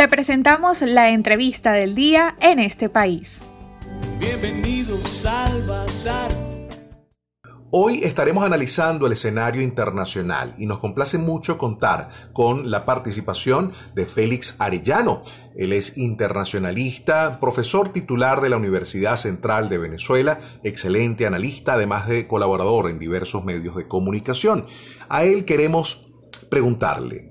Te presentamos la entrevista del día en este país. Bienvenidos al Bazar. Hoy estaremos analizando el escenario internacional y nos complace mucho contar con la participación de Félix Arellano. Él es internacionalista, profesor titular de la Universidad Central de Venezuela, excelente analista, además de colaborador en diversos medios de comunicación. A él queremos preguntarle,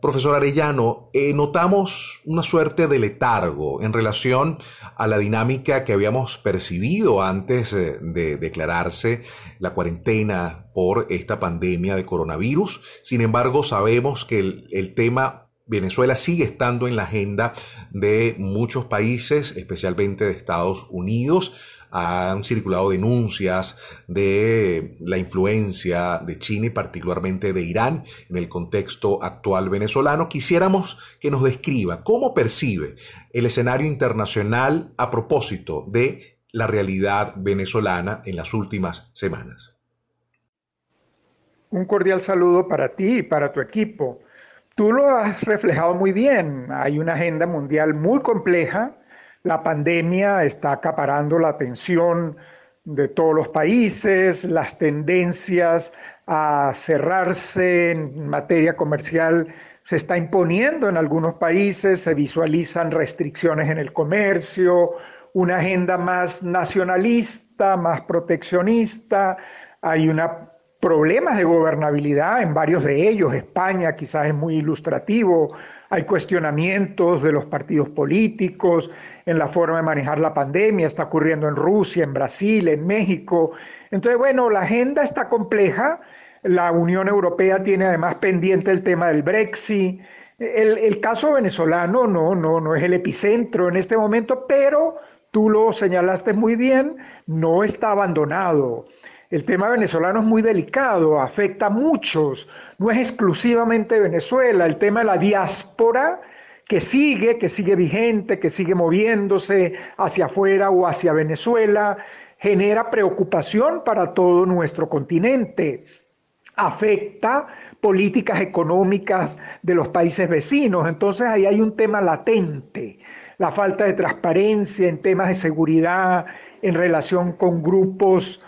Profesor Arellano, eh, notamos una suerte de letargo en relación a la dinámica que habíamos percibido antes eh, de declararse la cuarentena por esta pandemia de coronavirus. Sin embargo, sabemos que el tema Venezuela sigue estando en la agenda de muchos países, especialmente de Estados Unidos han circulado denuncias de la influencia de China y particularmente de Irán en el contexto actual venezolano. Quisiéramos que nos describa cómo percibe el escenario internacional a propósito de la realidad venezolana en las últimas semanas. Un cordial saludo para ti y para tu equipo. Tú lo has reflejado muy bien. Hay una agenda mundial muy compleja. La pandemia está acaparando la atención de todos los países, las tendencias a cerrarse en materia comercial se está imponiendo en algunos países, se visualizan restricciones en el comercio, una agenda más nacionalista, más proteccionista, hay una problemas de gobernabilidad en varios de ellos, España quizás es muy ilustrativo, hay cuestionamientos de los partidos políticos en la forma de manejar la pandemia, está ocurriendo en Rusia, en Brasil, en México. Entonces, bueno, la agenda está compleja, la Unión Europea tiene además pendiente el tema del Brexit. El, caso venezolano no, no, no es el epicentro en este momento, pero tú lo señalaste muy bien, no está abandonado. El tema venezolano es muy delicado, afecta a muchos, no es exclusivamente Venezuela, el tema de la diáspora que sigue, que sigue vigente, que sigue moviéndose hacia afuera o hacia Venezuela, genera preocupación para todo nuestro continente, afecta políticas económicas de los países vecinos, entonces ahí hay un tema latente, la falta de transparencia en temas de seguridad en relación con grupos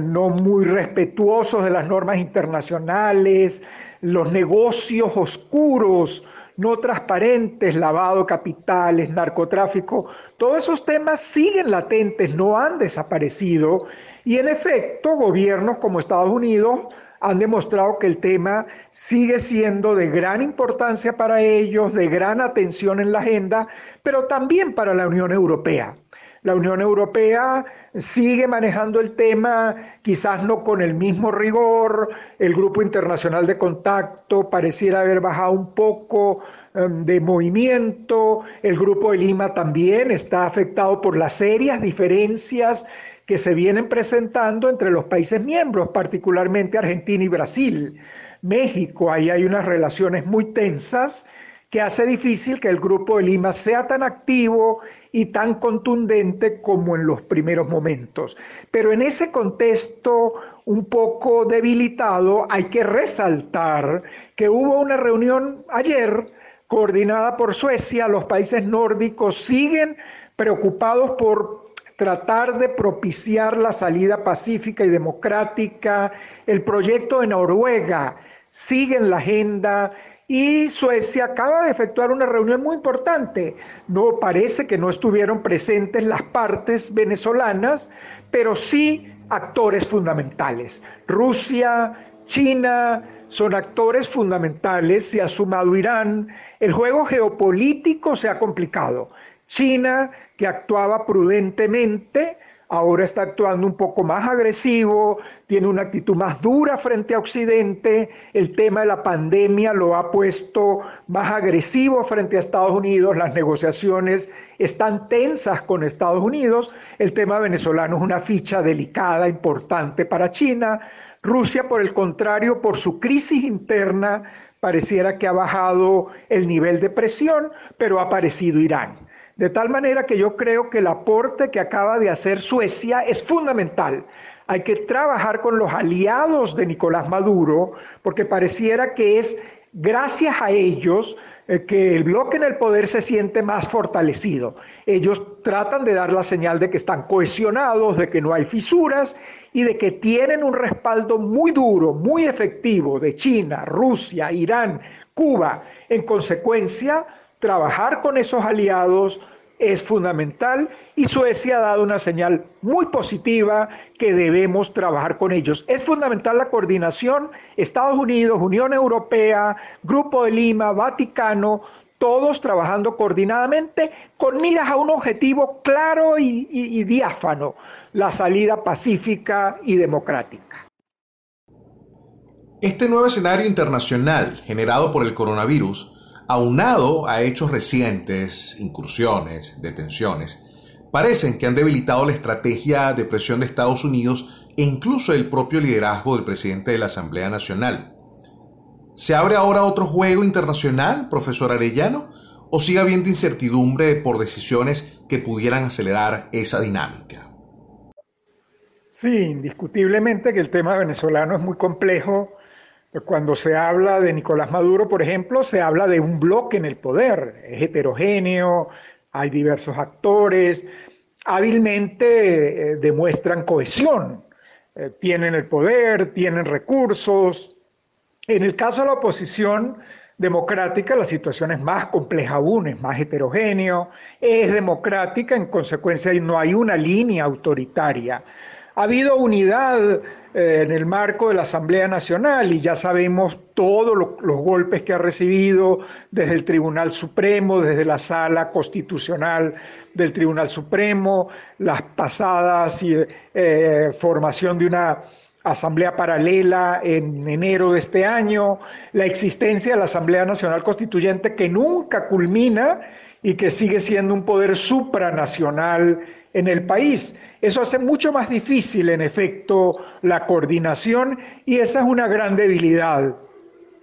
no muy respetuosos de las normas internacionales, los negocios oscuros, no transparentes, lavado de capitales, narcotráfico, todos esos temas siguen latentes, no han desaparecido y en efecto gobiernos como Estados Unidos han demostrado que el tema sigue siendo de gran importancia para ellos, de gran atención en la agenda, pero también para la Unión Europea. La Unión Europea sigue manejando el tema, quizás no con el mismo rigor, el Grupo Internacional de Contacto pareciera haber bajado un poco em, de movimiento, el Grupo de Lima también está afectado por las serias diferencias que se vienen presentando entre los países miembros, particularmente Argentina y Brasil. México, ahí hay unas relaciones muy tensas que hace difícil que el Grupo de Lima sea tan activo y tan contundente como en los primeros momentos. Pero en ese contexto un poco debilitado hay que resaltar que hubo una reunión ayer coordinada por Suecia, los países nórdicos siguen preocupados por tratar de propiciar la salida pacífica y democrática, el proyecto de Noruega sigue en la agenda y Suecia acaba de efectuar una reunión muy importante. No parece que no estuvieron presentes las partes venezolanas, pero sí actores fundamentales. Rusia, China son actores fundamentales, se ha sumado Irán. El juego geopolítico se ha complicado. China, que actuaba prudentemente, ahora está actuando un poco más agresivo, tiene una actitud más dura frente a Occidente, el tema de la pandemia lo ha puesto más agresivo frente a Estados Unidos, las negociaciones están tensas con Estados Unidos, el tema venezolano es una ficha delicada, importante para China, Rusia por el contrario, por su crisis interna, pareciera que ha bajado el nivel de presión, pero ha aparecido Irán. De tal manera que yo creo que el aporte que acaba de hacer Suecia es fundamental. Hay que trabajar con los aliados de Nicolás Maduro, porque pareciera que es gracias a ellos eh, que el bloque en el poder se siente más fortalecido. Ellos tratan de dar la señal de que están cohesionados, de que no hay fisuras y de que tienen un respaldo muy duro, muy efectivo de China, Rusia, Irán, Cuba. En consecuencia, trabajar con esos aliados es fundamental y Suecia ha dado una señal muy positiva que debemos trabajar con ellos. Es fundamental la coordinación, Estados Unidos, Unión Europea, Grupo de Lima, Vaticano, todos trabajando coordinadamente con miras a un objetivo claro y, diáfano, la salida pacífica y democrática. Este nuevo escenario internacional generado por el coronavirus aunado a hechos recientes, incursiones, detenciones, parecen que han debilitado la estrategia de presión de Estados Unidos e incluso el propio liderazgo del presidente de la Asamblea Nacional. ¿Se abre ahora otro juego internacional, profesor Arellano? ¿O sigue habiendo incertidumbre por decisiones que pudieran acelerar esa dinámica? Sí, indiscutiblemente que el tema venezolano es muy complejo cuando se habla de Nicolás Maduro, por ejemplo, se habla de un bloque en el poder, es heterogéneo, hay diversos actores, hábilmente eh, demuestran cohesión, eh, tienen el poder, tienen recursos. En el caso de la oposición democrática, la situación es más compleja aún, es más heterogéneo, es democrática, en consecuencia no hay una línea autoritaria. Ha habido unidad eh, en el marco de la Asamblea Nacional y ya sabemos todos los golpes que ha recibido desde el Tribunal Supremo, desde la sala constitucional del Tribunal Supremo, las pasadas eh, formación de una asamblea paralela en enero de este año, la existencia de la Asamblea Nacional Constituyente que nunca culmina y que sigue siendo un poder supranacional en el país. Eso hace mucho más difícil, en efecto, la coordinación y esa es una gran debilidad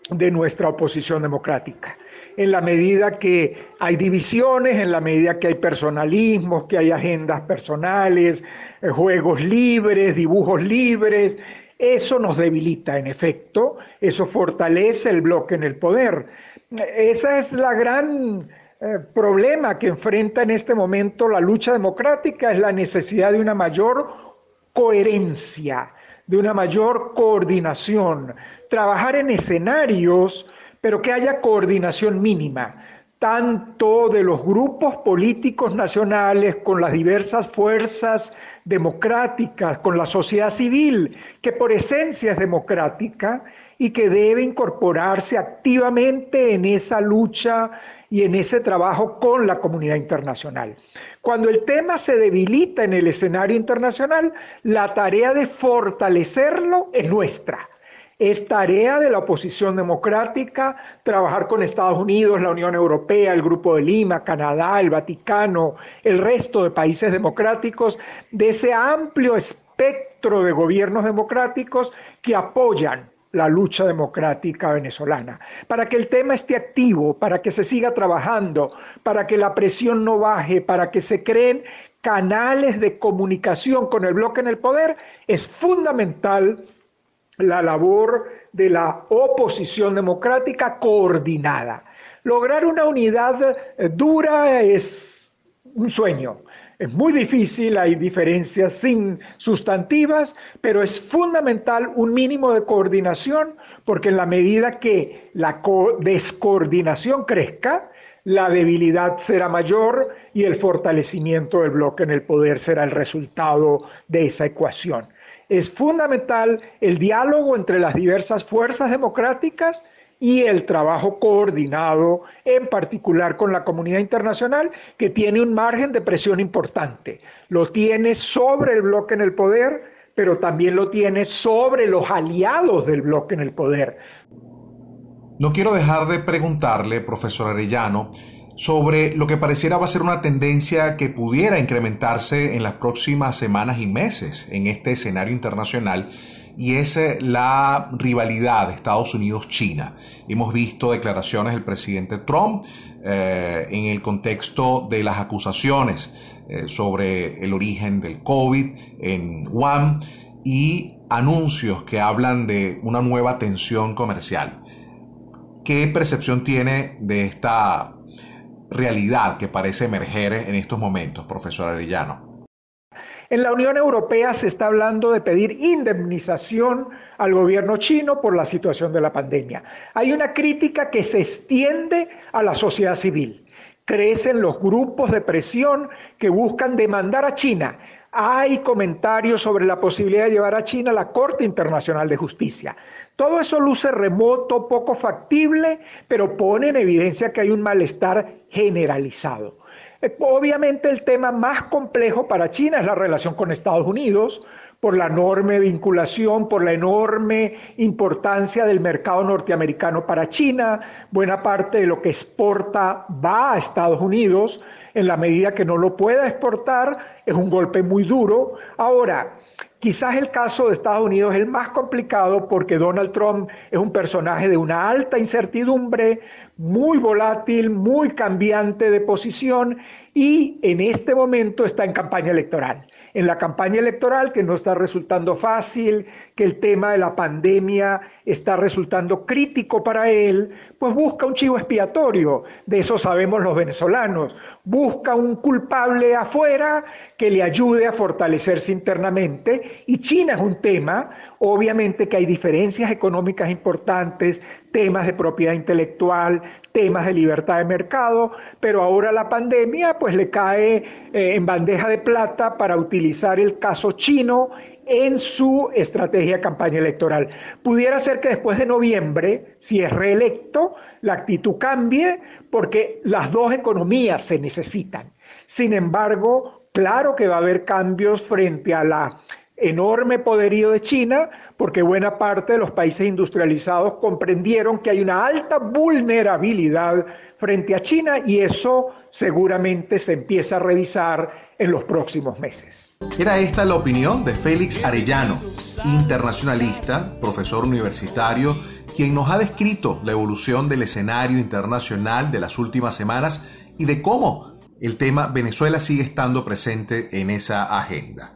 de nuestra oposición democrática. En la medida que hay divisiones, en la medida que hay personalismos, que hay agendas personales, eh, juegos libres, dibujos libres, eso nos debilita, en efecto, eso fortalece el bloque en el poder. Esa es la gran eh, problema que enfrenta en este momento la lucha democrática es la necesidad de una mayor coherencia, de una mayor coordinación, trabajar en escenarios, pero que haya coordinación mínima, tanto de los grupos políticos nacionales con las diversas fuerzas democráticas, con la sociedad civil, que por esencia es democrática y que debe incorporarse activamente en esa lucha y en ese trabajo con la comunidad internacional. Cuando el tema se debilita en el escenario internacional, la tarea de fortalecerlo es nuestra. Es tarea de la oposición democrática trabajar con Estados Unidos, la Unión Europea, el Grupo de Lima, Canadá, el Vaticano, el resto de países democráticos, de ese amplio espectro de gobiernos democráticos que apoyan la lucha democrática venezolana, para que el tema esté activo, para que se siga trabajando, para que la presión no baje, para que se creen canales de comunicación con el bloque en el poder, es fundamental la labor de la oposición democrática coordinada. Lograr una unidad eh, dura es un sueño, es muy difícil, hay diferencias sin sustantivas, pero es fundamental un mínimo de coordinación porque en la medida que la descoordinación crezca, la debilidad será mayor y el fortalecimiento del bloque en el poder será el resultado de esa ecuación. Es fundamental el diálogo entre las diversas fuerzas democráticas y el trabajo coordinado, en particular con la comunidad internacional, que tiene un margen de presión importante. Lo tiene sobre el bloque en el poder, pero también lo tiene sobre los aliados del bloque en el poder. No quiero dejar de preguntarle, profesor Arellano, sobre lo que pareciera va a ser una tendencia que pudiera incrementarse en las próximas semanas y meses en este escenario internacional y es la rivalidad de Estados Unidos-China. Hemos visto declaraciones del presidente Trump eh, en el contexto de las acusaciones eh, sobre el origen del COVID en Wuhan y anuncios que hablan de una nueva tensión comercial. ¿Qué percepción tiene de esta realidad que parece emerger en estos momentos, profesor Arellano? En la Unión Europea se está hablando de pedir indemnización al gobierno chino por la situación de la pandemia. Hay una crítica que se extiende a la sociedad civil. Crecen los grupos de presión que buscan demandar a China hay comentarios sobre la posibilidad de llevar a China a la Corte Internacional de Justicia. Todo eso luce remoto, poco factible, pero pone en evidencia que hay un malestar generalizado. Obviamente el tema más complejo para China es la relación con Estados Unidos, por la enorme vinculación, por la enorme importancia del mercado norteamericano para China. Buena parte de lo que exporta va a Estados Unidos en la medida que no lo pueda exportar, es un golpe muy duro. Ahora, quizás el caso de Estados Unidos es el más complicado porque Donald Trump es un personaje de una alta incertidumbre, muy volátil, muy cambiante de posición y en este momento está en campaña electoral en la campaña electoral, que no está resultando fácil, que el tema de la pandemia está resultando crítico para él, pues busca un chivo expiatorio, de eso sabemos los venezolanos, busca un culpable afuera que le ayude a fortalecerse internamente. Y China es un tema, obviamente que hay diferencias económicas importantes, temas de propiedad intelectual, temas de libertad de mercado, pero ahora la pandemia pues le cae eh, en bandeja de plata para utilizar el caso chino en su estrategia de campaña electoral. Pudiera ser que después de noviembre, si es reelecto, la actitud cambie porque las dos economías se necesitan. Sin embargo, claro que va a haber cambios frente a la enorme poderío de China, porque buena parte de los países industrializados comprendieron que hay una alta vulnerabilidad frente a China y eso seguramente se empieza a revisar en los próximos meses. Era esta la opinión de Félix Arellano, internacionalista, profesor universitario, quien nos ha descrito la evolución del escenario internacional de las últimas semanas y de cómo el tema Venezuela sigue estando presente en esa agenda.